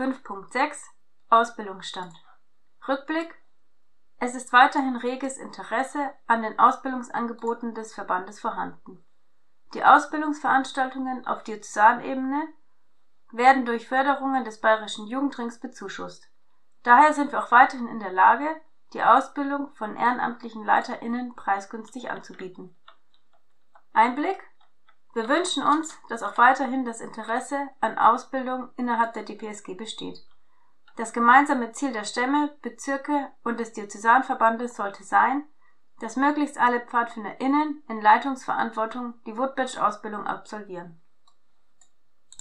5.6 Ausbildungsstand Rückblick Es ist weiterhin reges Interesse an den Ausbildungsangeboten des Verbandes vorhanden. Die Ausbildungsveranstaltungen auf Diözesanebene werden durch Förderungen des Bayerischen Jugendrings bezuschusst. Daher sind wir auch weiterhin in der Lage, die Ausbildung von ehrenamtlichen LeiterInnen preisgünstig anzubieten. Einblick Wir wünschen uns, dass auch weiterhin das Interesse an Ausbildung innerhalb der DPSG besteht. Das gemeinsame Ziel der Stämme, Bezirke und des Diözesanverbandes sollte sein, dass möglichst alle PfadfinderInnen in Leitungsverantwortung die Woodbridge-Ausbildung absolvieren